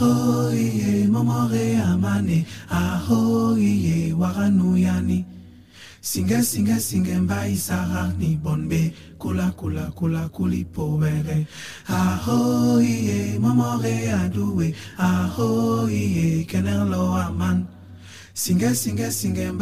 Ahoye momore amane. Ahoye waranuyani Singe singe singe mbai sarani bonbe. Kula kula kula kuli pobere Ahoye momore aduwe Ahoye kenelo aman. Singa singa singa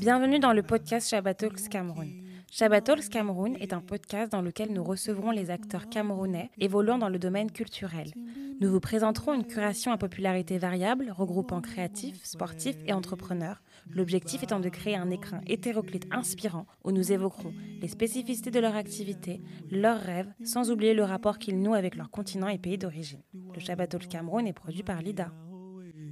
Bienvenue dans le podcast Shabbat Cameroun. Shabbat Talks Cameroun est un podcast dans lequel nous recevrons les acteurs camerounais évoluant dans le domaine culturel. Nous vous présenterons une curation à popularité variable regroupant créatifs, sportifs et entrepreneurs. L'objectif étant de créer un écrin hétéroclite inspirant où nous évoquerons les spécificités de leur activité, leurs rêves, sans oublier le rapport qu'ils nouent avec leur continent et pays d'origine. Le Shabbat Talks Cameroun est produit par Lida.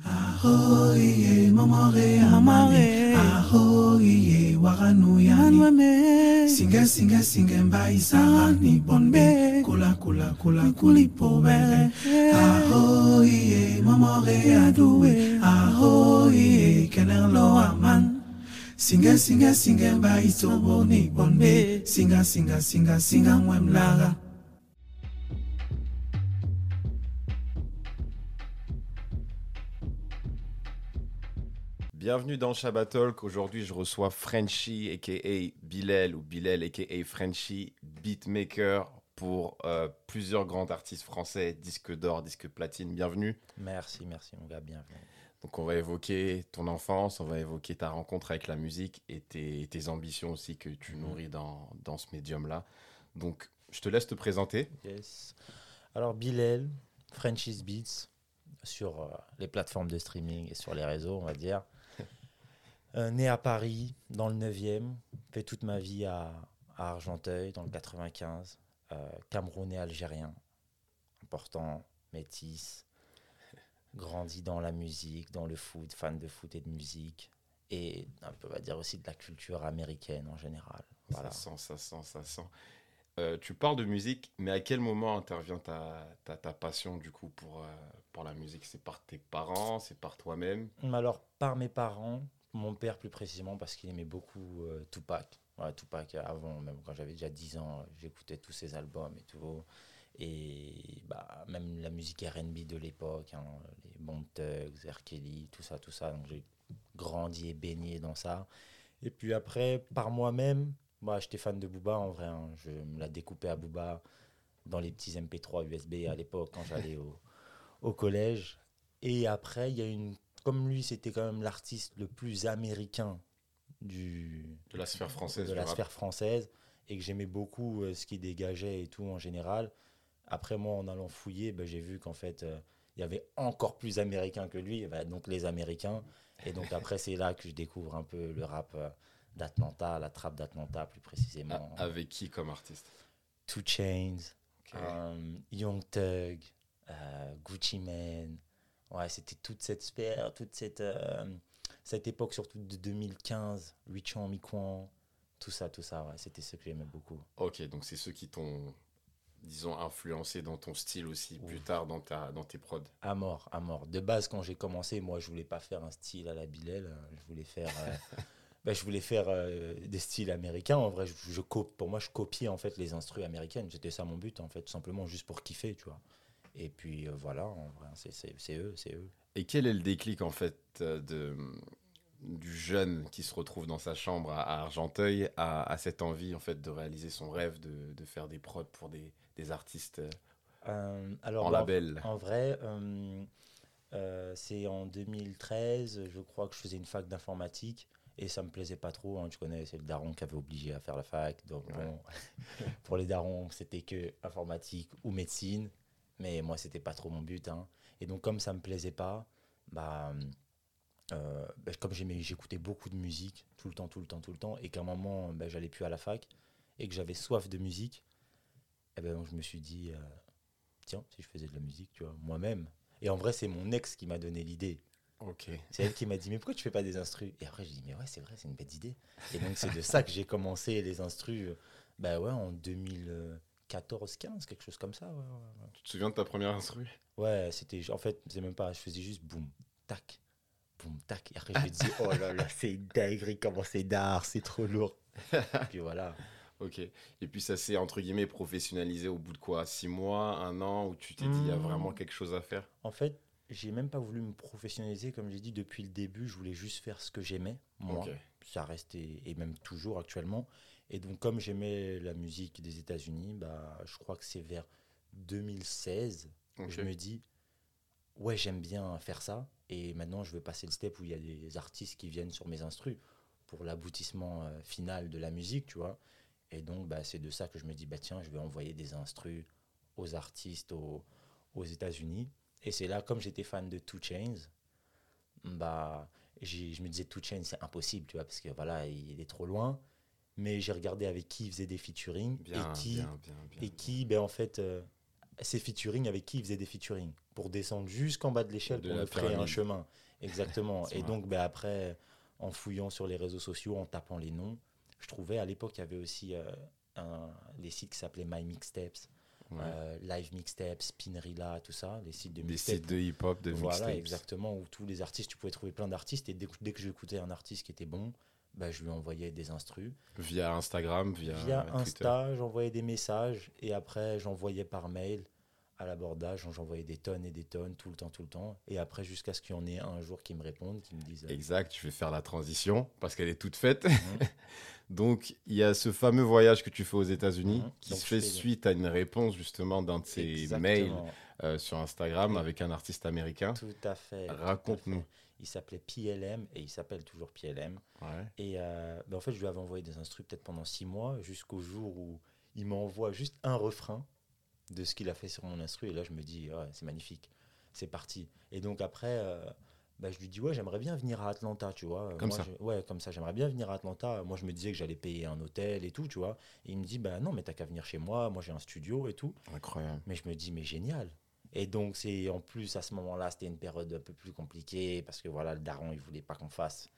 Ahoye momore amane Ahoye waranuyani Singa singa singa mbai sarani bonbe. Kula kula kula kuli pobere Ahoye momore aduwe. Ahoye kenelo aman. Singa singa singa mbai toborni bonbe. Singa singa singa singa mwemlaga Bienvenue dans Shabbat Talk. Aujourd'hui, je reçois Frenchy, a.k.a. Bilal, ou Bilal, a.k.a. Frenchy, beatmaker pour euh, plusieurs grands artistes français, disque d'or, disque platine. Bienvenue. Merci, merci mon gars, bienvenue. Donc, on va évoquer ton enfance, on va évoquer ta rencontre avec la musique et tes, tes ambitions aussi que tu nourris dans, dans ce médium-là. Donc, je te laisse te présenter. Yes. Alors, Bilal, Frenchies Beats, sur euh, les plateformes de streaming et sur les réseaux, on va dire. Euh, né à Paris, dans le 9e, fait toute ma vie à, à Argenteuil, dans le 95, euh, Camerounais algérien, important, métis, grandi dans la musique, dans le foot, fan de foot et de musique, et un peu, on va dire aussi de la culture américaine en général. Voilà. Ça sent, ça sent, ça sent. Euh, tu parles de musique, mais à quel moment intervient ta, ta, ta passion du coup pour, euh, pour la musique? C'est par tes parents, c'est par toi-même? Alors, par mes parents, mon père plus précisément, parce qu'il aimait beaucoup euh, Tupac. Tupac, avant, même quand j'avais déjà 10 ans, j'écoutais tous ses albums et tout. Et bah, même la musique RB de l'époque, hein, les Bon Thugs, R. Tout ça, tout ça. Donc j'ai grandi et baigné dans ça. Et puis après, par moi-même, moi j'étais fan de Booba en vrai. hein. Je me la découpais à Booba dans les petits MP3 USB à l'époque quand j'allais au, au collège. Et après, il y a une. Comme lui, c'était quand même l'artiste le plus américain du, De la sphère française de la rap. sphère française et que j'aimais beaucoup euh, ce qu'il dégageait et tout en général. Après, moi, en allant fouiller, ben, j'ai vu qu'en fait, euh, il y avait encore plus américain que lui, ben, donc les Américains. Et donc après, c'est là que je découvre un peu le rap euh, d'Atlanta, la trappe d'Atlanta plus précisément. Ah, avec qui comme artiste? Two Chains, Young Thug, Gucci Mane. Ouais, c'était toute cette sphère, toute cette, euh, cette époque, surtout de 2015, Richon Miquan, tout ça, tout ça, ouais, c'était ce que j'aimais beaucoup. Ok, donc c'est ceux qui t'ont, disons, influencé dans ton style aussi plus tard dans, ta, dans tes prods. À mort, à mort. De base, quand j'ai commencé, moi, je voulais pas faire un style à la Bilal, euh, je voulais faire, euh, bah, je voulais faire euh, des styles américains. En vrai, je, je pour moi, je copiais en fait les instrus américaines. C'était ça mon but, en fait, tout simplement juste pour kiffer, tu vois. Et puis euh, voilà, en vrai, c'est- eux, c'est eux. Et quel est le déclic en fait euh, de, du jeune qui se retrouve dans sa chambre à, à Argenteuil à, à cette envie en fait de réaliser son rêve de, de faire des prods pour des, des artistes euh, alors, en bah, label? En vrai, euh, euh, c'est en 2013, je crois que je faisais une fac d'informatique et ça me plaisait pas trop. hein. tu connais, c'est le daron qui avait obligé à faire la fac. Donc, Ouais. bon, pour les darons, c'était que informatique ou médecine. Mais moi, c'était pas trop mon but. hein. Et donc, comme ça me plaisait pas, bah, euh, bah, comme j'aimais, j'écoutais beaucoup de musique tout le temps, tout le temps, tout le temps, et qu'à un moment, bah, j'allais plus à la fac et que j'avais soif de musique, et ben, je me suis dit, euh, tiens, si je faisais de la musique, tu vois, moi-même. Et en vrai, c'est mon ex qui m'a donné l'idée. Ok. C'est elle qui m'a dit, mais pourquoi tu fais pas des instrus? Et après, j'ai dit, mais ouais, c'est vrai, c'est une bête idée. Et donc, c'est de ça que j'ai commencé les instrus, euh, bah ouais, en 2014, 15, quelque chose comme ça. Ouais, ouais, ouais. Tu te souviens de ta première instru? Ouais, c'était, en fait, c'est même pas, je faisais juste boum, tac, boum, tac. Et après, je me disais, oh là là, c'est une dinguerie, comment c'est d'art, c'est trop lourd. Et puis voilà. Ok. Et puis ça s'est entre guillemets professionnalisé au bout de quoi? Six mois, un an, où tu t'es dit il y a Hmm. vraiment quelque chose à faire? En fait, j'ai même pas voulu me professionnaliser, comme j'ai dit depuis le début, je voulais juste faire ce que j'aimais, moi. Ça reste et, et même toujours actuellement. Et donc, comme j'aimais la musique des États-Unis, bah, je crois que c'est vers 2016 Ok. que je me dis, ouais, j'aime bien faire ça. Et maintenant, je veux passer le step où il y a des artistes qui viennent sur mes instrus pour l'aboutissement euh, final de la musique, tu vois. Et donc, bah, c'est de ça que je me dis, bah, tiens, je vais envoyer des instrus aux artistes aux, aux États-Unis. Et c'est là, comme j'étais fan de Two Chains, bah, je me disais, Two Chains, c'est impossible, tu vois, parce que voilà, il est trop loin. Mais j'ai regardé avec qui il faisait des featuring Bien, et qui, bien, bien, bien. et qui ben, en fait, euh, ces featuring, avec qui il faisait des featuring pour descendre jusqu'en bas de l'échelle pour me créer un chemin. Exactement. Et vrai. donc, ben, après, en fouillant sur les réseaux sociaux, en tapant les noms, je trouvais à l'époque, il y avait aussi euh, un, les sites qui s'appelaient My Mixtapes, Ouais. euh, Live Mixtapes, Spinrilla, tout ça, les sites de Des mixtapes. sites de hip-hop, de Voilà, mixtapes. exactement, où tous les artistes, tu pouvais trouver plein d'artistes, et dès dès que j'écoutais un artiste qui était bon, bah, je lui envoyais des instrus. Via Instagram, via, Via Twitter. Insta, j'envoyais des messages, et après, j'envoyais par mail à l'abordage, j'envoyais des tonnes et des tonnes, tout le temps, tout le temps. Et après, jusqu'à ce qu'il y en ait un jour qui me répondent, qui me disent euh, Exact, je vais faire la transition parce qu'elle est toute faite. Mhm. Donc, il y a ce fameux voyage que tu fais aux États-Unis Mhm. qui Donc, se fait suite à une réponse justement d'un de ces mails euh, sur Instagram avec un artiste américain. Tout à fait. Raconte-nous. Il s'appelait PLM, et il s'appelle toujours PLM. Ouais. Et euh, ben, en fait, je lui avais envoyé des instrus peut-être pendant six mois, jusqu'au jour où il m'envoie juste un refrain de ce qu'il a fait sur mon instru. Et là, je me dis, ouais, c'est magnifique, c'est parti. Et donc après, euh, ben, je lui dis, ouais, j'aimerais bien venir à Atlanta, tu vois. Comme Moi, ça. je- Ouais, comme ça, j'aimerais bien venir à Atlanta. Moi, je me disais que j'allais payer un hôtel et tout, tu vois. Et il me dit, bah non, mais t'as qu'à venir chez moi, moi j'ai un studio et tout. Incroyable. Mais je me dis, mais génial. Et donc, c'est en plus, à ce moment-là, c'était une période un peu plus compliquée parce que voilà, le daron, il voulait pas qu'on fasse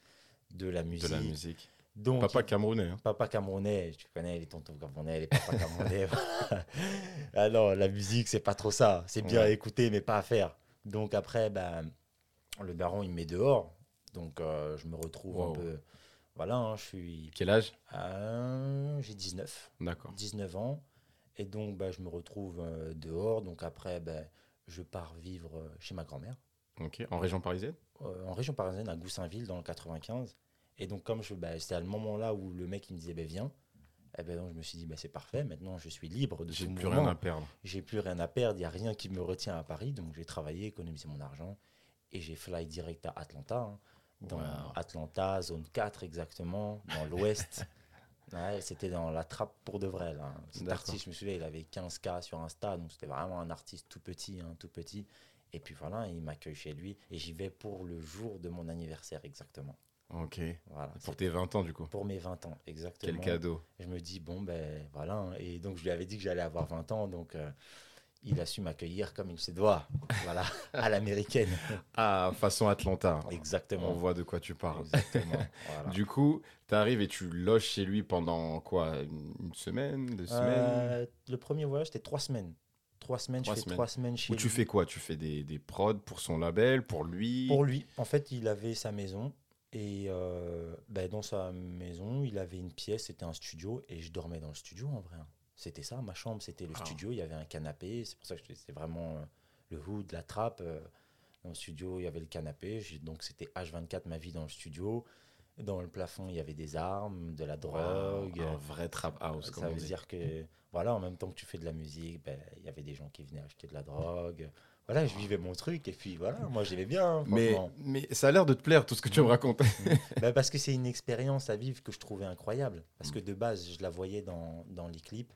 de la musique. De la musique. Donc, Papa camerounais. hein. papa camerounais, tu connais les tontons camerounais, les papas camerounais. ah non, la musique, c'est pas trop ça. C'est bien à écouter, mais pas à faire. Donc après, ben, le daron, il me met dehors. Donc euh, je me retrouve Wow. un peu. Voilà, hein, je suis. Quel âge? Euh, J'ai 19. D'accord. 19 ans. Et donc, bah, je me retrouve euh, dehors. Donc après, ben, je pars vivre euh, chez ma grand-mère, Ok. En région parisienne? Euh, en région parisienne, à Goussainville, dans le 95. Et donc, comme je, bah, c'était à le moment-là où le mec il me disait, ben viens. Et ben donc, je me suis dit, ben, c'est parfait. Maintenant, je suis libre de J'ai plus mouvement. rien à perdre. J'ai plus rien à perdre. Il n'y a rien qui me retient à Paris. Donc, j'ai travaillé, économisé mon argent. Et j'ai fly direct à Atlanta. hein. dans Wow. Atlanta, zone 4 exactement, dans l'ouest. Ouais, c'était dans la trappe pour de vrai. Là. Cet artiste, je me souviens, il avait 15K sur Insta, donc c'était vraiment un artiste tout petit, hein, tout petit. Et puis voilà, il m'accueille chez lui et j'y vais pour le jour de mon anniversaire exactement. Ok. Voilà, Pour tes 20 ans, du coup. pour mes 20 ans exactement. Quel cadeau. Je me dis, bon, ben voilà. hein. Et donc, je lui avais dit que j'allais avoir 20 ans, donc euh, il a su m'accueillir comme il se doit. Voilà, à l'américaine. Ah, façon Atlanta. Exactement. On voit de quoi tu parles. Exactement. voilà. Du coup, tu arrives et tu loges chez lui pendant quoi Une semaine Deux semaines? Euh, le premier voyage, c'était trois semaines. Trois semaines, Trois je fais semaines. trois semaines chez tu lui. fais quoi? Tu fais des, des prods pour son label, pour lui? Pour lui, en fait, il avait sa maison. Et euh, ben, dans sa maison, il avait une pièce, c'était un studio. Et je dormais dans le studio, en vrai. C'était ça, ma chambre, c'était le Wow. studio. Il y avait un canapé. C'est pour ça que c'était vraiment euh, le hood, la trappe. euh, dans le studio, il y avait le canapé. Donc, c'était H24, ma vie dans le studio. Dans le plafond, il y avait des armes, de la drogue. Wow, Un vrai trap house, comme Ça veut dit. dire que, voilà, en même temps que tu fais de la musique, ben, il y avait des gens qui venaient acheter de la drogue. Voilà, je vivais mon truc et puis voilà, moi j'aimais bien. hein, Mais, mais ça a l'air de te plaire, tout ce que tu me racontes. Ben, parce que c'est une expérience à vivre que je trouvais incroyable. Parce que de base, je la voyais dans, dans les clips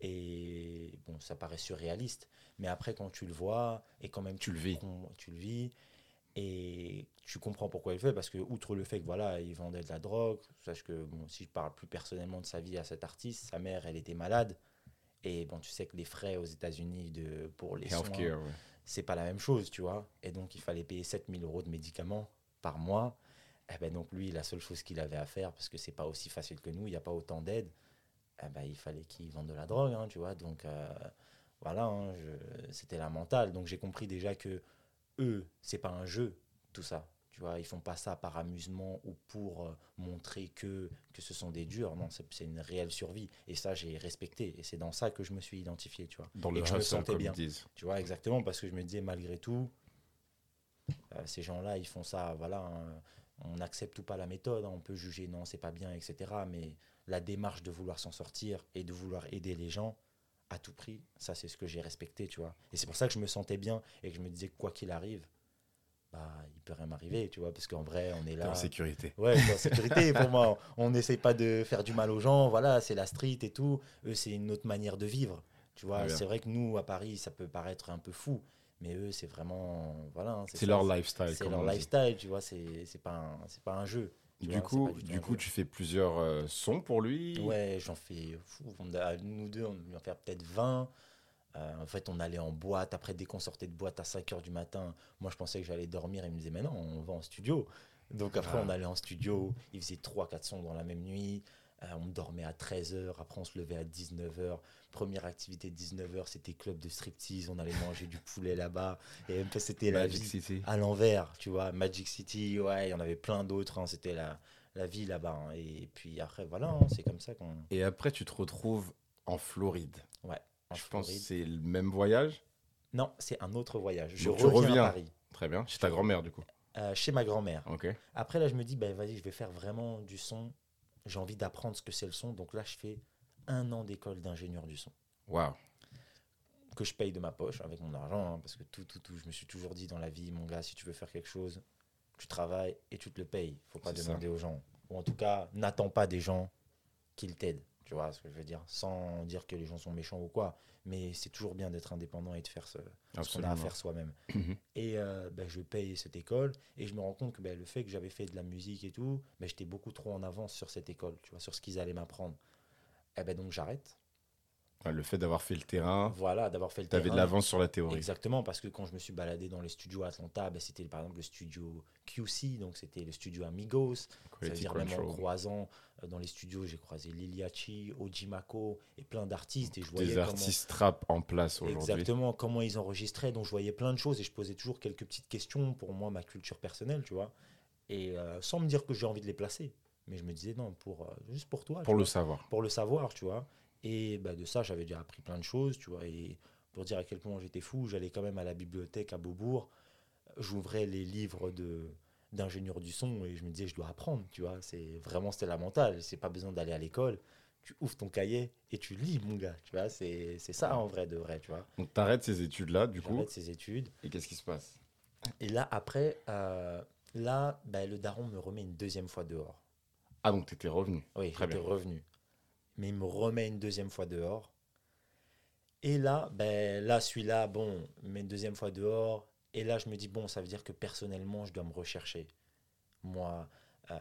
et bon, ça paraît surréaliste. Mais après, quand tu le vois et quand même Tu le vis. tu le vis et tu comprends pourquoi il le fait parce que outre le fait que voilà il vendait de la drogue sache que bon si je parle plus personnellement de sa vie à cet artiste sa mère elle était malade et bon tu sais que les frais aux États-Unis de pour les soins Healthcare, ouais. c'est pas la même chose, tu vois. Et donc, il fallait payer 7000 euros de médicaments par mois. Eh ben, donc, lui, la seule chose qu'il avait à faire, parce que c'est pas aussi facile que nous, il n'y a pas autant d'aide, eh ben, il fallait qu'il vende de la drogue, hein, tu vois. Donc, euh, voilà, hein, c'était la mentale. Donc, j'ai compris déjà que eux, c'est pas un jeu, tout ça. Tu vois, ils font pas ça par amusement ou pour euh, montrer que, que ce sont des durs. Non, c'est une réelle survie. Et ça, j'ai respecté. Et c'est dans ça que je me suis identifié, tu vois. Dans Et le que je me sentais bien. Tu vois, exactement, parce que je me disais, malgré tout, euh, ces gens-là, ils font ça, voilà, hein, on n'accepte ou pas la méthode, on peut juger, non, c'est pas bien, etc. Mais la démarche de vouloir s'en sortir et de vouloir aider les gens à tout prix, ça, c'est ce que j'ai respecté, tu vois. Et c'est pour ça que je me sentais bien et que je me disais, que quoi qu'il arrive, bah, il peut rien m'arriver, tu vois, parce qu'en vrai, on est là. en sécurité. Ouais, en sécurité pour moi. On n'essaye pas de faire du mal aux gens. Voilà, c'est la street et tout. Eux, c'est une autre manière de vivre. Tu vois, c'est vrai que nous, à Paris, ça peut paraître un peu fou. Mais eux, c'est vraiment. Voilà. hein, C'est leur lifestyle. C'est leur lifestyle, tu vois. C'est pas, un- pas un jeu. Du vois, coup, du coup, tu fais plusieurs euh, sons pour lui. Ouais, j'en fais. Fou, on a- nous deux, on va en faire peut-être 20. Euh, en fait, on allait en boîte. Après, dès qu'on sortait de boîte à 5 h du matin, moi, je pensais que j'allais dormir. Il me disait, mais non, on va en studio. Donc, après, Ah. on allait en studio. Il faisait 3-4 sons dans la même nuit. Euh, on dormait à 13h. Après, on se levait à 19h. Première activité, 19h, c'était club de striptease. On allait manger du poulet là-bas. Et c'était la Magic vie City. à l'envers, tu vois. Magic City, ouais, il y en avait plein d'autres. hein. C'était la, la vie là-bas. hein. Et puis après, voilà, hein, c'est comme ça qu'on. Et après, tu te retrouves en Floride. en je pense que c'est le même voyage? Non, c'est un autre voyage. Je reviens, reviens. à Paris, Très bien. Chez ta grand-mère, du coup. euh, chez ma grand-mère. Ok. Après, là, je me dis, ben, vas-y, je vais faire vraiment du son. J'ai envie d'apprendre ce que c'est le son. Donc là, je fais un an d'école d'ingénieur du son. Waouh. Que je paye de ma poche avec mon argent. hein, parce que tout, tout, tout, je me suis toujours dit dans la vie, mon gars, si tu veux faire quelque chose, tu travailles et tu te le payes. faut pas ça. demander aux gens. Ou en tout cas, n'attends pas des gens qu'ils t'aident. Tu vois ce que je veux dire? Sans dire que les gens sont méchants ou quoi. Mais c'est toujours bien d'être indépendant et de faire ce, ce qu'on a à faire soi-même. Mhm. Et euh, ben, je paye cette école et je me rends compte que ben, le fait que j'avais fait de la musique et tout, ben, j'étais beaucoup trop en avance sur cette école, tu vois, sur ce qu'ils allaient m'apprendre. Et ben donc j'arrête. Le fait d'avoir fait le terrain, Voilà, d'avoir fait le tu avais de terrain. l'avance sur la théorie. Exactement, parce que quand je me suis baladé dans les studios à Atlanta, ben, c'était par exemple le studio QC, donc c'était le studio Amigos. Ça veut Quality dire même en croisant euh, dans les studios, j'ai croisé Liliachi, Ojimako et plein d'artistes. Et je voyais Des comment- artistes rap en place aujourd'hui. Exactement, comment ils enregistraient. Donc je voyais plein de choses et je posais toujours quelques petites questions pour moi, ma culture personnelle, tu vois. Et euh, sans me dire que j'ai envie de les placer. Mais je me disais, non, pour, euh, juste pour toi. Pour le vois, savoir. pour le savoir, tu vois. Et bah, de ça, j'avais déjà appris plein de choses, tu vois. Et pour dire à quel point j'étais fou, j'allais quand même à la bibliothèque à Beaubourg. J'ouvrais les livres de d'ingénieur du son et je me disais je dois apprendre tu vois c'est vraiment c'était la mentale c'est pas besoin d'aller à l'école tu ouvres ton cahier et tu lis mon gars tu vois c'est c'est ça en vrai de vrai tu vois Donc, tu arrêtes ces études-là, du coup. J'arrête ses études. Et qu'est-ce qui se passe? Et là, après, euh, là, bah, le daron me remet une deuxième fois dehors. Ah, donc tu étais revenu. Oui, j'étais revenu. Mais il me remet une deuxième fois dehors. Et là, ben, là, celui-là, bon, met une deuxième fois dehors. Et là, je me dis, bon, ça veut dire que personnellement, je dois me rechercher. Moi, euh,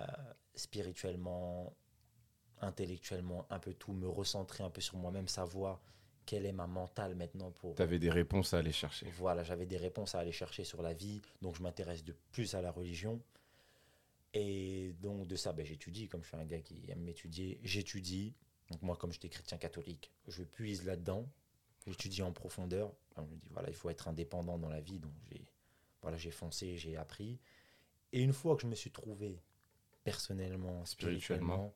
spirituellement, intellectuellement, un peu tout, me recentrer un peu sur moi-même, savoir quelle est ma mentale maintenant pour, Tu avais des réponses à aller chercher. Voilà, j'avais des réponses à aller chercher sur la vie, donc je m'intéresse de plus à la religion. Et donc de ça, ben, j'étudie, comme je suis un gars qui aime m'étudier, j'étudie. Donc moi, comme j'étais chrétien catholique, je puise là-dedans, j'étudie en profondeur. Alors, je me dis, voilà, il faut être indépendant dans la vie, donc j'ai voilà, foncé, j'ai appris. Et une fois que je me suis trouvé personnellement, Spirituellement.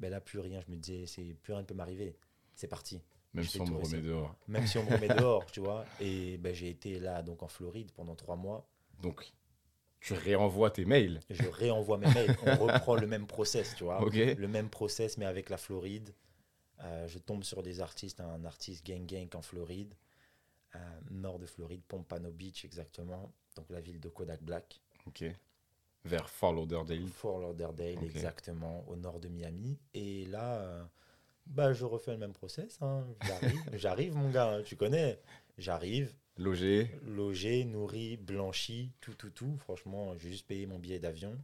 ben là, plus rien, je me disais, c'est plus rien ne peut m'arriver. C'est parti Même si on me remet dehors. même si on me remet dehors, tu vois. Et ben, j'ai été là, donc en Floride, pendant trois mois. Donc, tu réenvoies tes mails. Je réenvoie mes mails. On reprend le même process, tu vois. Le même process, mais avec la Floride. Euh, je tombe sur des artistes, un artiste gang gang en Floride, euh, nord de Floride, Pompano Beach exactement, donc la ville de Kodak Black, Ok. Vers Fort Lauderdale. Fort Lauderdale exactement, au nord de Miami. Et là, euh, bah, je refais le même process. hein. J'arrive, j'arrive, mon gars, hein, tu connais. J'arrive, Logé. logé, nourri, blanchi, tout, tout, tout. Franchement, j'ai juste payé mon billet d'avion.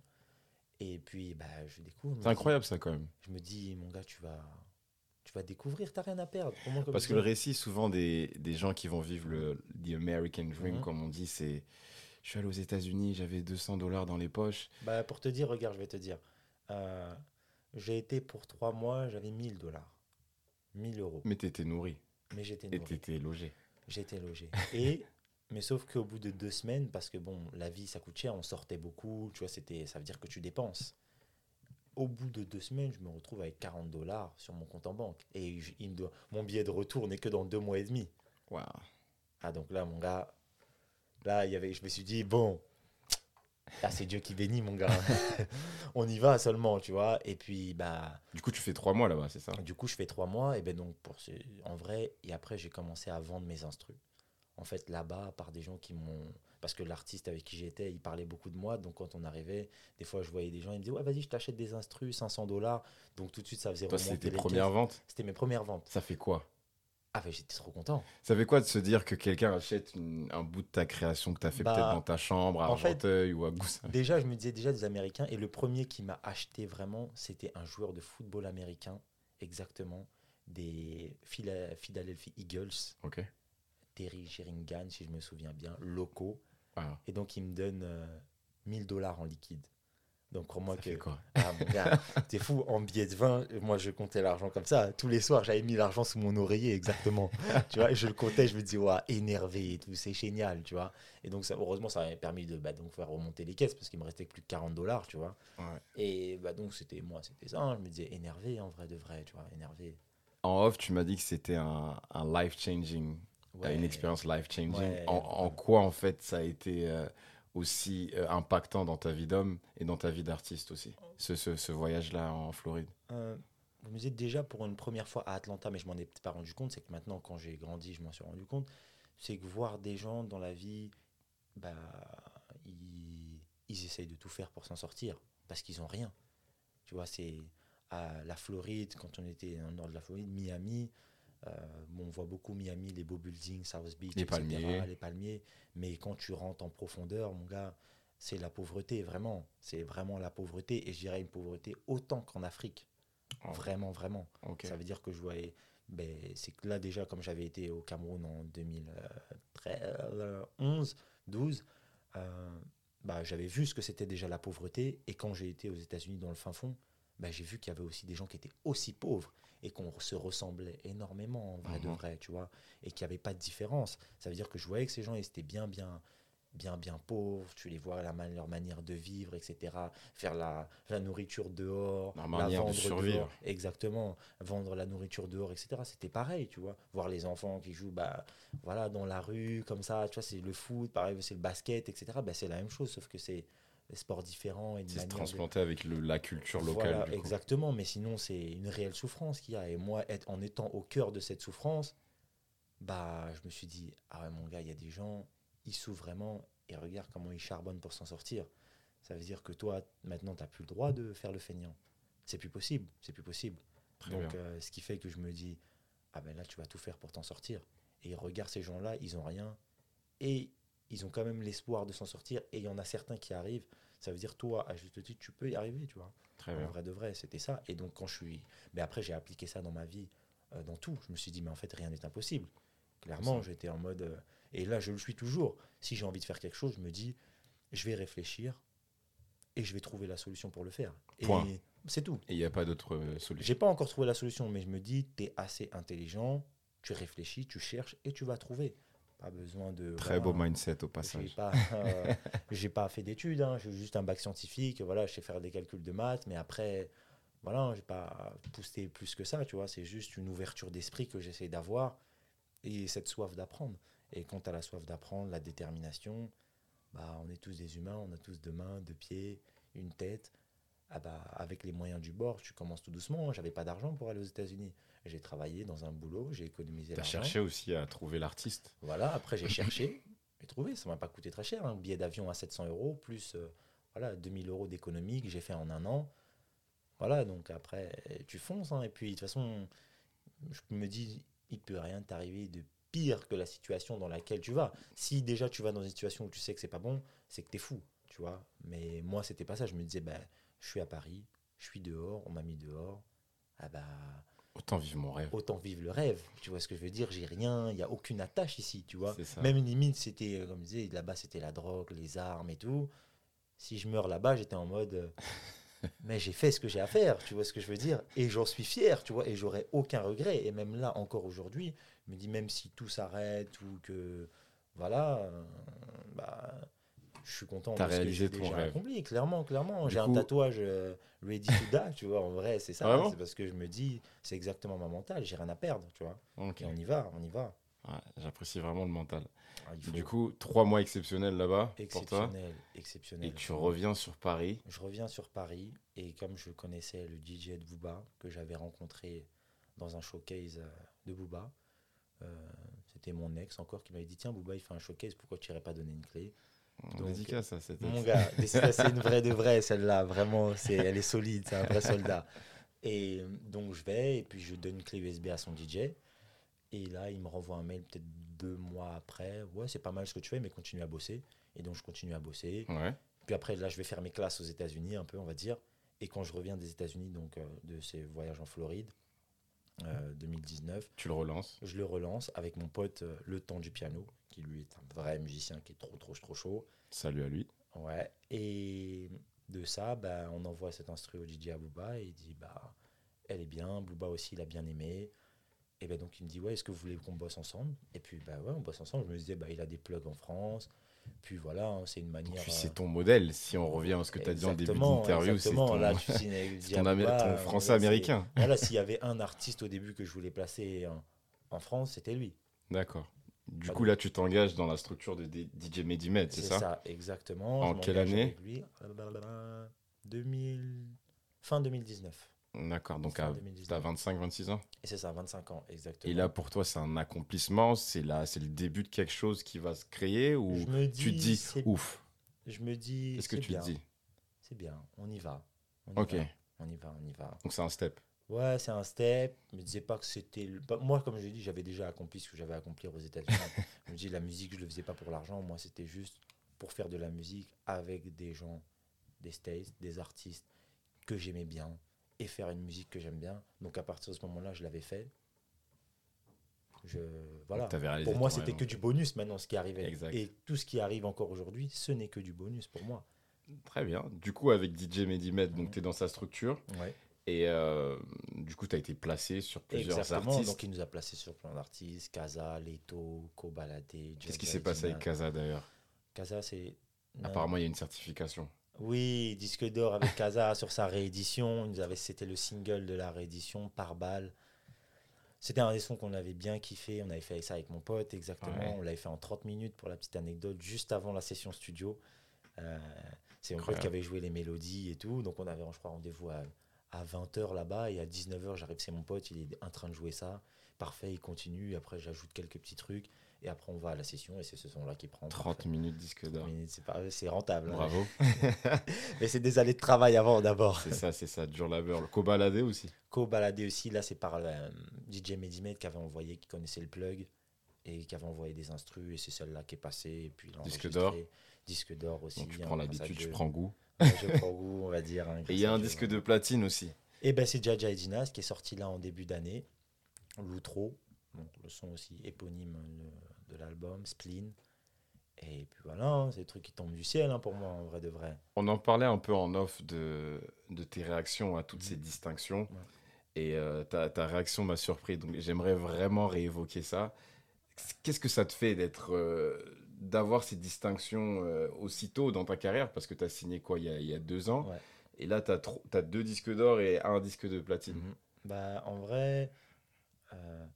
Et puis, bah, je découvre. C'est dis- incroyable ça quand même. Je me dis, mon gars, tu vas, tu vas découvrir, t'as rien à perdre. Comment Parce que le récit souvent des, des gens qui vont vivre le the American Dream, Mhm. comme on dit, c'est je suis allé aux États-Unis, j'avais 200 dollars dans les poches. Bah, pour te dire, regarde, je vais te dire. Euh, j'ai été pour trois mois, j'avais 1000 dollars. 1000 euros. Mais t'étais nourri Mais j'étais et nourri. t'étais logé. J'étais logé. Et Mais sauf qu'au bout de deux semaines, parce que bon, la vie, ça coûte cher, on sortait beaucoup, tu vois, c'était, ça veut dire que tu dépenses. Au bout de deux semaines, je me retrouve avec 40 dollars sur mon compte en banque. Et je- il me doit, mon billet de retour n'est que dans deux mois et demi. Waouh. Ah, donc là, mon gars, là, il y avait, je me suis dit, bon, là, c'est Dieu qui bénit, mon gars. on y va seulement, tu vois. Et puis, bah, Du coup, tu fais trois mois là-bas, c'est ça? du coup, je fais trois mois, et ben donc, pour ce, en vrai, et après, j'ai commencé à vendre mes instrus. En fait, là-bas, par des gens qui m'ont. Parce que l'artiste avec qui j'étais, il parlait beaucoup de moi. Donc, quand on arrivait, des fois, je voyais des gens, ils me disaient Ouais, vas-y, je t'achète des instrus, 500 dollars. Donc, tout de suite, ça faisait Toi, remonter c'était tes premières ventes? C'était mes premières ventes. Ça fait quoi? Ah, ben, j'étais trop content. Ça fait quoi de se dire que quelqu'un achète une- un bout de ta création que tu as fait Bah, peut-être dans ta chambre à Argenteuil ou à Goussainville Déjà, je me disais déjà des Américains. Et le premier qui m'a acheté vraiment, c'était un joueur de football américain, exactement, des Phila- Philadelphia Eagles, Ok. Terry Sheringham, si je me souviens bien, locaux. Ah, Et donc, il me donne euh, 1000 dollars en liquide. Donc, crois-moi que. quoi Ah, mon gars, t'es fou, en billet de vin, moi je comptais l'argent comme ça. Tous les soirs, j'avais mis l'argent sous mon oreiller, exactement. tu vois, je le comptais, je me disais, ouais, énervé et tout, c'est génial, tu vois. Et donc, ça, heureusement, ça m'a permis de bah, donc, faire remonter les caisses parce qu'il me restait plus de 40 dollars, tu vois. Ouais. Et bah, donc, c'était moi, c'était ça. hein. Je me disais, énervé, en vrai de vrai, tu vois, énervé. En off, tu m'as dit que c'était un, un life-changing, Ouais. une expérience life-changing. Ouais, en, quoi, en fait, ça a été euh, aussi euh, impactant dans ta vie d'homme et dans ta vie d'artiste aussi, ce, ce, voyage-là en Floride Euh, je me disais déjà pour une première fois à Atlanta, mais je m'en ai pas rendu compte, c'est que maintenant, quand j'ai grandi, je m'en suis rendu compte, c'est que voir des gens dans la vie, bah, ils, ils essayent de tout faire pour s'en sortir, parce qu'ils ont rien. Tu vois, c'est à la Floride, quand on était dans nord de la Floride, Miami, bon, on voit beaucoup Miami, les beaux buildings, South Beach, Les etc., palmiers. les palmiers, mais quand tu rentres en profondeur, mon gars, c'est la pauvreté, vraiment. C'est vraiment la pauvreté, et je dirais une pauvreté autant qu'en Afrique. Oh. Vraiment, vraiment. Ça veut dire que je voyais. Ben, c'est que là, déjà, comme j'avais été au Cameroun en 2011, 12, euh, bah, j'avais vu ce que c'était déjà la pauvreté. Et quand j'ai été aux États-Unis dans le fin fond, bah, j'ai vu qu'il y avait aussi des gens qui étaient aussi pauvres et qu'on se ressemblait énormément, en vrai de Mhm. vrai, tu vois, et qu'il n'y avait pas de différence. Ça veut dire que je voyais que ces gens, ils étaient bien, bien bien bien pauvres, tu les vois la, leur manière de vivre, etc. Faire la, la nourriture dehors, la manière de vendre survivre. dehors. Exactement, vendre la nourriture dehors, etc. C'était pareil, tu vois. Voir les enfants qui jouent bah, voilà, dans la rue, comme ça, tu vois, c'est le foot, pareil, c'est le basket, etc. Bah, c'est la même chose, sauf que c'est des sports différents. Et C'est se de- transplanter avec le- la culture locale. voilà, exactement, mais sinon c'est une réelle souffrance qu'il y a. Et moi, être, en étant au cœur de cette souffrance, bah, je me suis dit, ah ouais, mon gars, il y a des gens, ils souffrent vraiment, et regarde comment ils charbonnent pour s'en sortir. Ça veut dire que toi, maintenant, tu n'as plus le droit de faire le feignant. C'est plus possible, c'est plus possible. Très Donc, euh, ce qui fait que je me dis, ah ben là, tu vas tout faire pour t'en sortir. Et regarde ces gens-là, ils ont rien. Et ils ont quand même l'espoir de s'en sortir. Et il y en a certains qui arrivent. Ça veut dire, toi, à juste titre, tu peux y arriver, tu vois. Très En bien. vrai de vrai, c'était ça. Et donc, quand je suis. Mais après, j'ai appliqué ça dans ma vie, euh, dans tout. Je me suis dit, mais en fait, rien n'est impossible. Clairement, j'étais en mode. euh, et là, je le suis toujours. Si j'ai envie de faire quelque chose, je me dis, je vais réfléchir et je vais trouver la solution pour le faire. Point. Et c'est tout. Et il n'y a pas d'autre euh, solution. J'ai pas encore trouvé la solution, mais je me dis, tu es assez intelligent, tu réfléchis, tu cherches et tu vas trouver. Pas besoin de. Très voilà, beau mindset au j'ai passage. pas, euh, j'ai pas fait d'études, hein, j'ai juste un bac scientifique, voilà, je sais faire des calculs de maths, mais après, voilà, j'ai pas poussé plus que ça, tu vois, c'est juste une ouverture d'esprit que j'essaie d'avoir et cette soif d'apprendre. Et quand tu as la soif d'apprendre, la détermination, bah, on est tous des humains, on a tous deux mains, deux pieds, une tête. Ah bah, avec les moyens du bord, tu commences tout doucement. hein. J'avais pas d'argent pour aller aux États-Unis. J'ai travaillé dans un boulot, j'ai économisé Tu l'argent. cherché aussi à trouver l'artiste. Voilà, après j'ai cherché, j'ai trouvé, ça m'a pas coûté très cher, un billet d'avion à 700 euros, plus euh, voilà, 2000 euros d'économie que j'ai fait en un an. Voilà, donc après, tu fonces, hein, et puis de toute façon, je me dis, il peut rien t'arriver de pire que la situation dans laquelle tu vas. Si déjà tu vas dans une situation où tu sais que c'est pas bon, c'est que tu es fou, tu vois. Mais moi, c'était pas ça, je me disais, ben, je suis à Paris, je suis dehors, on m'a mis dehors, ah bah Autant vivre mon rêve. autant vivre le rêve. Tu vois ce que je veux dire J'ai rien, il n'y a aucune attache ici, tu vois. Même limite, c'était, euh, comme je disais, là-bas, c'était la drogue, les armes et tout. Si je meurs là-bas, j'étais en mode, euh, mais j'ai fait ce que j'ai à faire, tu vois ce que je veux dire Et j'en suis fier, tu vois, et j'aurais aucun regret. Et même là, encore aujourd'hui, je me dis, même si tout s'arrête ou que, voilà, euh, bah, je suis content. T'as que réalisé ton rêve. accompli, clairement, clairement. J'ai coup- un tatouage euh, ready to die, tu vois. En vrai, c'est ça. Vraiment c'est parce que je me dis, c'est exactement ma mentale. J'ai rien à perdre, tu vois. Ok. Et on y va, on y va. Ouais, J'apprécie vraiment le mental. Ah, Du coup, trois mois exceptionnels là-bas pour toi. exceptionnel, exceptionnel. Et tu reviens sur Paris. Je reviens sur Paris et comme je connaissais le DJ de Booba que j'avais rencontré dans un showcase euh, de Booba, euh, c'était mon ex encore qui m'avait dit tiens Booba il fait un showcase pourquoi tu irais pas donner une clé? Donc, dédicace. Mon gars, c'est une vraie de vraie celle-là vraiment c'est elle est solide c'est un vrai soldat et donc je vais et puis je donne une clé USB à son DJ et là il me renvoie un mail peut-être deux mois après ouais c'est pas mal ce que tu fais mais continue à bosser et donc je continue à bosser Ouais. puis après, là, je vais faire mes classes aux États-Unis, un peu, on va dire. Et quand je reviens des États-Unis, donc euh, de ces voyages en Floride, euh, 2019, Tu le relances. je le relance avec mon pote euh, Le Temps du Piano, qui lui est un vrai musicien qui est trop, trop, trop chaud. Salut à lui. Ouais. Et de ça, bah, on envoie cet instru au DJ à Booba et il dit bah, elle est bien. Booba aussi, il a bien aimé. Et ben donc, il me dit ouais, est-ce que vous voulez qu'on bosse ensemble? Et puis, bah ouais, on bosse ensemble. Je me disais, bah, il a des plugs en France. Puis voilà, hein, c'est une manière. Puis euh, c'est ton modèle. Si on revient à ce que tu as dit en début d'interview, c'est ton, Là, tu ton, euh, français voilà, c'est- américain. Voilà, s'il y avait un artiste au début que je voulais placer en, en France, c'était lui. D'accord. Du coup, là, tu t'engages dans la structure de D- DJ Medimed, c'est C'est ça, ça, exactement. En Je quelle année lui. Blablabla, 2000... Fin 2019. D'accord. Donc, Fin à, 2019. t'as 25, 26 ans. Et c'est ça, 25 ans, exactement. Et là, pour toi, c'est un accomplissement. C'est là, c'est le début de quelque chose qui va se créer ou je me tu dis, dis c'est- ouf. je me dis, Qu'est-ce que tu bien, dis C'est bien, on y va. On y Ok. va, on y va, on y va. Donc c'est un step. Ouais, c'est un step. Je me disais pas que c'était. le- Moi, comme je l'ai dit, j'avais déjà accompli ce que j'avais à accomplir aux États-Unis. je me dis, la musique, je le faisais pas pour l'argent. Moi, c'était juste pour faire de la musique avec des gens, des States, des artistes que j'aimais bien et faire une musique que j'aime bien. Donc, à partir de ce moment-là, je l'avais fait. Je, voilà. Pour moi, c'était que du bonus maintenant, ce qui arrivait. Exact. Et tout ce qui arrive encore aujourd'hui, ce n'est que du bonus pour moi. Très bien. Du coup, avec DJ Medimed, donc Mhm. tu es dans sa structure. Ouais. Et euh, du coup, tu as été placé sur plusieurs Exactement. artistes. Donc, il nous a placés sur plein d'artistes Kaza, Leto, Kobalade. Qu'est-ce qui s'est passé avec Kaza d'ailleurs? Kaza, c'est. Apparemment, il y a une certification. Oui, disque d'or avec Kaza sur sa réédition. C'était le single de la réédition par balle. C'était un des sons qu'on avait bien kiffé. On avait fait ça avec mon pote, exactement. Ouais. On l'avait fait en 30 minutes pour la petite anecdote, juste avant la session studio. Euh, c'est mon pote qui avait joué les mélodies et tout. Donc on avait, je crois, rendez-vous à, à 20h là-bas. Et à 19h, j'arrive, c'est mon pote, il est en train de jouer ça. Parfait, il continue. Après, j'ajoute quelques petits trucs. Et après, on va à la session et c'est ce son-là qui prend. 30 Parfait. minutes disque d'or. 30 minutes, c'est rentable. hein. Bravo. Mais c'est des années de travail avant d'abord. c'est ça, c'est ça, dur labeur. Le Kobalade aussi. Co-baladé aussi, là c'est par euh, DJ Medimed qui avait envoyé, qui connaissait le plug et qui avait envoyé des instrus et c'est celle-là qui est passée. Et puis Disque d'or. Disque d'or aussi. Donc tu prends l'habitude, tu prends goût. Prends goût, on va dire. hein, Et il y a un disque ouais. de platine aussi. Et ben c'est Jaja et Dinas qui est sorti là en début d'année. L'outro, donc le son aussi éponyme de, de l'album, Spleen. Et puis voilà, hein, c'est des trucs qui tombent du ciel hein, pour moi en vrai de vrai. On en parlait un peu en off de, de tes réactions à toutes Mhm. ces distinctions. Ouais. Et euh, ta, ta réaction m'a surpris. Donc j'aimerais vraiment réévoquer ça. Qu'est-ce que ça te fait d'être, euh, d'avoir ces distinctions euh, aussitôt dans ta carrière Parce que tu as signé quoi il y a, il y a deux ans. Ouais. Et là, tu as, deux disques d'or et un disque de platine. Mhm. Bah, en vrai, euh,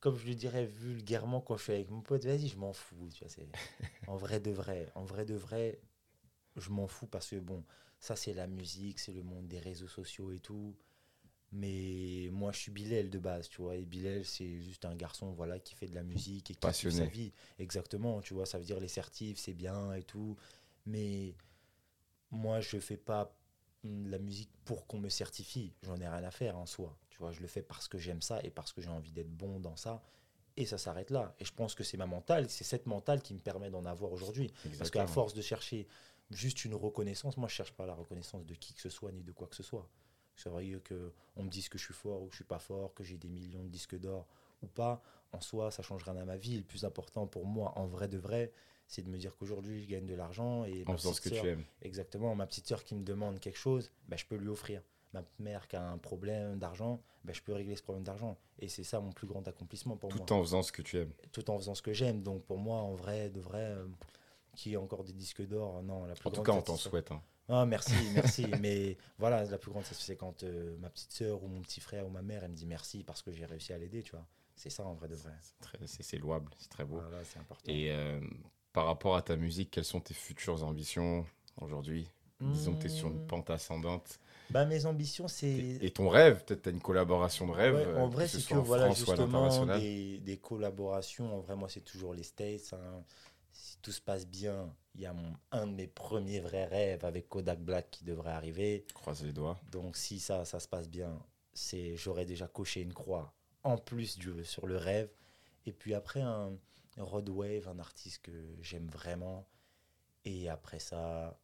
comme je le dirais vulgairement quand je suis avec mon pote, vas-y, je m'en fous. Tu vois, en vrai de vrai. En vrai de vrai, je m'en fous parce que bon, ça c'est la musique, c'est le monde des réseaux sociaux et tout. Mais moi, je suis Bilal de base, tu vois. Et Bilal, c'est juste un garçon, voilà, qui fait de la musique et qui kiffe sa Passionné. vie. Exactement, tu vois. Ça veut dire les certifs, c'est bien et tout. Mais moi, je fais pas mm, la musique pour qu'on me certifie. J'en ai rien à faire en soi. Tu vois, je le fais parce que j'aime ça et parce que j'ai envie d'être bon dans ça. Et ça s'arrête là. Et je pense que c'est ma mentale, c'est cette mentale qui me permet d'en avoir aujourd'hui. Parce qu'à force de chercher juste une reconnaissance, moi je cherche pas la reconnaissance de qui que ce soit ni de quoi que ce soit. C'est vrai que on me dise que je suis fort ou que je suis pas fort, que j'ai des millions de disques d'or ou pas, en soi ça change rien à ma vie. Le plus important pour moi, en vrai de vrai, c'est de me dire qu'aujourd'hui je gagne de l'argent et En faisant ce que tu aimes. Exactement, ma petite sœur qui me demande quelque chose, bah, je peux lui offrir. ma mère qui a un problème d'argent, ben, je peux régler ce problème d'argent. Et c'est ça mon plus grand accomplissement pour moi. Tout en faisant ce que tu aimes. Tout en faisant ce que j'aime. Donc pour moi, en vrai, de vrai, euh, qui a encore des disques d'or, non, la plus En tout cas, on t'en souhaite. hein. Ah, merci, merci. Mais voilà, la plus grande satisfaction, c'est quand euh, ma petite sœur ou mon petit frère ou ma mère, elle me dit merci parce que j'ai réussi à l'aider, tu vois. C'est ça en vrai de vrai. C'est louable, c'est très beau. Voilà, c'est important. Et euh, par rapport à ta musique, quelles sont tes futures ambitions aujourd'hui? Disons que tu es sur une Hmm. pente ascendante. Bah, mes ambitions, c'est. Et, et ton rêve, peut-être tu as une collaboration de rêve, Ouais, euh, en vrai, que ce c'est que en voilà, France justement, des, des collaborations. En vrai, moi, c'est toujours les States. hein. Si tout se passe bien, il y a mon- un de mes premiers vrais rêves avec Kodak Black qui devrait arriver. Croise les doigts. Donc, si ça, ça se passe bien, c'est j'aurais déjà coché une croix en plus du, sur le rêve. Et puis après, un, un Rod Wave, un artiste que j'aime vraiment. Et après ça,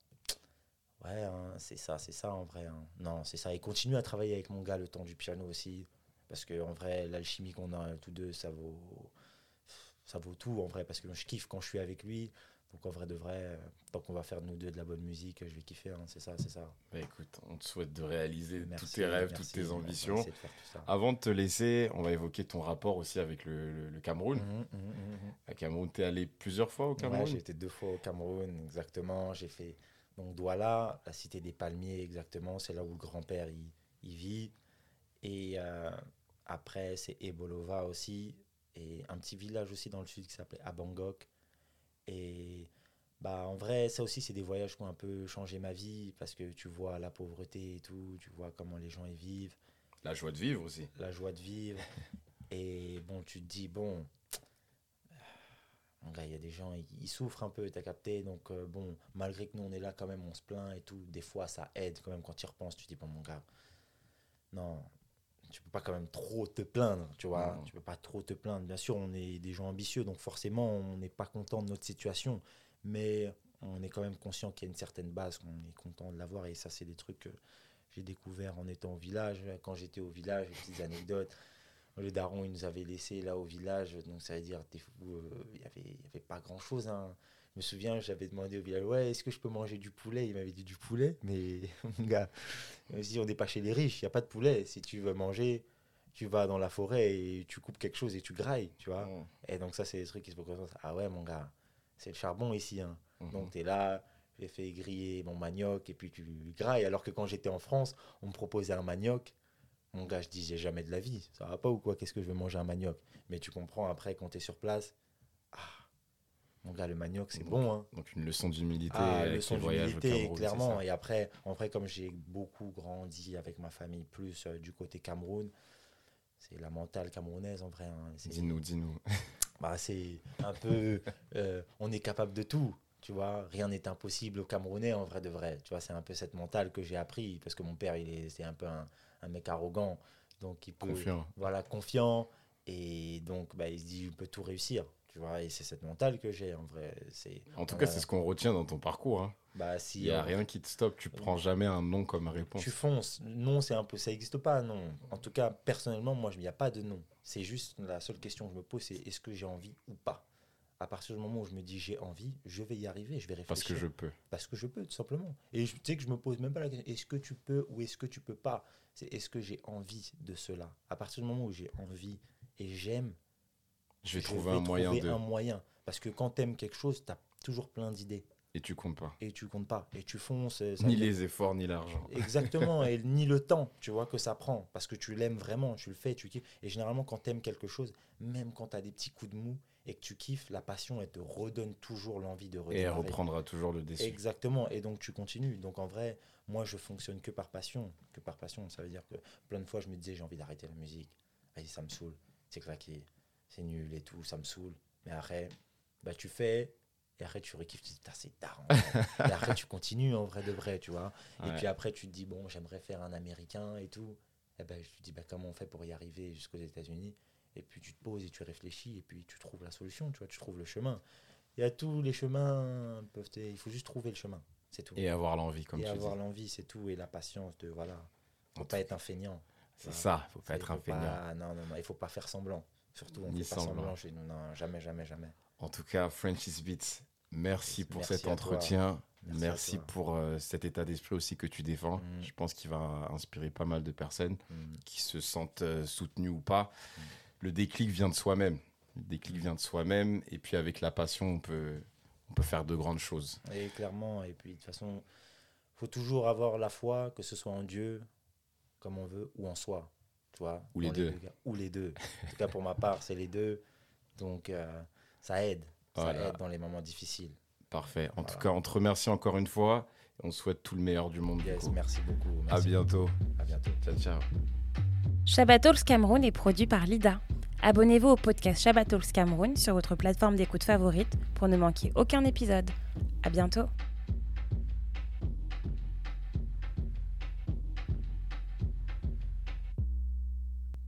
ouais, hein, c'est ça, c'est ça en vrai. hein. Non, c'est ça. Et continue à travailler avec mon gars le temps du piano aussi. Parce que en vrai, l'alchimie qu'on a tous deux, ça vaut, ça vaut tout en vrai. Parce que je kiffe quand je suis avec lui. Donc en vrai de vrai, euh, tant qu'on va faire nous deux de la bonne musique, je vais kiffer. hein. C'est ça, c'est ça. Bah, écoute, on te souhaite de réaliser tous tes rêves, merci. toutes tes ambitions. de. Avant de te laisser, on va évoquer ton rapport aussi avec le, le- le Cameroun. Mhm, mhm, mhm. À Cameroun, tu es allé plusieurs fois au Cameroun? Ouais, j'ai été deux fois au Cameroun, exactement. J'ai fait donc Douala, la cité des palmiers, exactement. C'est là où le grand-père il vit. Et euh, après, c'est Ebolova aussi. Et un petit village aussi dans le sud qui s'appelait Abangok. Et bah, en vrai, ça aussi, c'est des voyages qui ont un peu changé ma vie parce que tu vois la pauvreté et tout, tu vois comment les gens y vivent La joie de vivre aussi. la joie de vivre. Et bon, tu te dis, bon, mon gars, il y a des gens, ils, ils souffrent un peu, t'as capté. Donc, euh, bon, malgré que nous, on est là quand même, on se plaint et tout. Des fois, ça aide quand même quand tu y repenses. Tu te dis, bon, mon gars, non, tu peux pas quand même trop te plaindre, tu vois. Non. Tu peux pas trop te plaindre. Bien sûr, on est des gens ambitieux, donc forcément, on n'est pas content de notre situation. Mais on est quand même conscient qu'il y a une certaine base, qu'on est content de l'avoir. Et ça, c'est des trucs que j'ai découvert en étant au village. Quand j'étais au village, des petites anecdotes. Le daron, il nous avait laissé là au village, donc ça veut dire euh, il n'y avait, y avait pas grand chose. Je me souviens, j'avais demandé au village, ouais, est-ce que je peux manger du poulet? Il m'avait dit du poulet, mais mon gars, si on n'est pas chez les riches, il n'y a pas de poulet. Si tu veux manger, tu vas dans la forêt et tu coupes quelque chose et tu grailles, tu vois. Mhm. Et donc ça, c'est des trucs qui se posent. Ah ouais, mon gars, c'est le charbon ici. Hein. Mhm. Donc tu es là, j'ai fait griller mon manioc et puis tu grailles. Alors que quand j'étais en France, on me proposait un manioc. Mon gars, je disais jamais de la vie. Ça va pas ou quoi? Qu'est-ce que je vais manger un manioc? Mais tu comprends après quand tu es sur place. Mon gars, le manioc, c'est bon. Hein. Donc une leçon d'humilité Ah, avec leçon d'humilité, clairement. Et après, en vrai, comme j'ai beaucoup grandi avec ma famille, plus euh, du côté Cameroun, c'est la mentale camerounaise en vrai. hein. Dis-nous, dis-nous. bah, c'est un peu. euh, on est capable de tout. Tu vois, rien n'est impossible aux Camerounais en vrai de vrai. Tu vois, c'est un peu cette mentale que j'ai appris parce que mon père, il est, c'est un peu un, un mec arrogant, donc il peut, Confiant. voilà, confiant et donc bah, il se dit, je peux tout réussir. Tu vois, et c'est cette mentale que j'ai en vrai. C'est, En tout cas, c'est ce qu'on retient dans ton parcours. hein. bah, si Il n'y a rien qui te stoppe. Tu prends jamais un non comme réponse. Tu fonces. Non, c'est un peu, ça n'existe pas, non. En tout cas, personnellement, moi, il n'y a pas de non. C'est juste la seule question que je me pose, c'est est-ce que j'ai envie ou pas? À partir du moment où je me dis j'ai envie, je vais y arriver, je vais réfléchir. Parce que je peux. Parce que je peux, tout simplement. Et je- tu sais que je me pose même pas la question est-ce que tu peux ou est-ce que tu peux pas? C'est est-ce que j'ai envie de cela? À partir du moment où j'ai envie et j'aime, Je vais je trouver un moyen trouver de. un moyen. Parce que quand tu aimes quelque chose, tu as toujours plein d'idées. Et tu comptes pas. Et tu comptes pas. Et tu fonces. ça Ni les efforts, ni l'argent. Exactement, et ni le temps, tu vois, que ça prend, parce que tu l'aimes vraiment, tu le fais, tu kiffes. Et généralement, quand tu aimes quelque chose, même quand tu as des petits coups de mou et que tu kiffes, la passion, elle te redonne toujours l'envie de Et elle reprendra toujours le dessus. Exactement, et donc tu continues. Donc en vrai, moi, je fonctionne que par passion. Que par passion, ça veut dire que plein de fois, je me disais, j'ai envie d'arrêter la musique. Vas-y, ça me saoule, c'est claqué, c'est nul et tout, ça me saoule. Mais après, bah, tu fais. Et après, tu rekiffes, tu te dis, c'est tard. et après, tu continues en vrai de vrai, tu vois. Et puis après, tu te dis, bon, j'aimerais faire un américain et tout. Et ben, je te dis, bah, comment on fait pour y arriver jusqu'aux États-Unis? Et puis tu te poses et tu réfléchis et puis tu trouves la solution, tu vois, tu trouves le chemin. Il y a tous les chemins, peuvent il faut juste trouver le chemin, c'est tout. Et avoir l'envie, comme Et tu avoir l'envie, c'est tout. Et la patience de, voilà, faut pas être un feignant. C'est ça, faut pas être un feignant. pas- Non, non, non, il faut pas faire semblant. Surtout, on Ni fait pas semblant. semblant chez nous. Non, jamais, jamais, jamais. En tout cas, Francis Beats, merci pour Merci cet entretien. Merci, pour euh, cet état d'esprit aussi que tu défends. Mm. Je pense qu'il va inspirer pas mal de personnes Mm. qui se sentent euh, soutenues ou pas. Le déclic vient de soi-même. Le déclic vient de soi-même. Et puis avec la passion, on peut, on peut faire de grandes choses. Et clairement, et puis de toute façon, faut toujours avoir la foi, que ce soit en Dieu, comme on veut, ou en soi. Tu vois, Ou les deux. Ou les deux. En tout cas, pour ma part, c'est les deux. Donc, euh, ça aide. Ça aide dans les moments difficiles. Parfait. En tout cas, on te remercie encore une fois. Et on souhaite tout le meilleur du monde. Yes, merci beaucoup. À Merci bientôt. beaucoup. À bientôt. Ciao, ciao. Shabbat Talks Cameroun est produit par Lida. Abonnez-vous au podcast Shabbat Talks Cameroun sur votre plateforme d'écoute favorite pour ne manquer aucun épisode. À bientôt.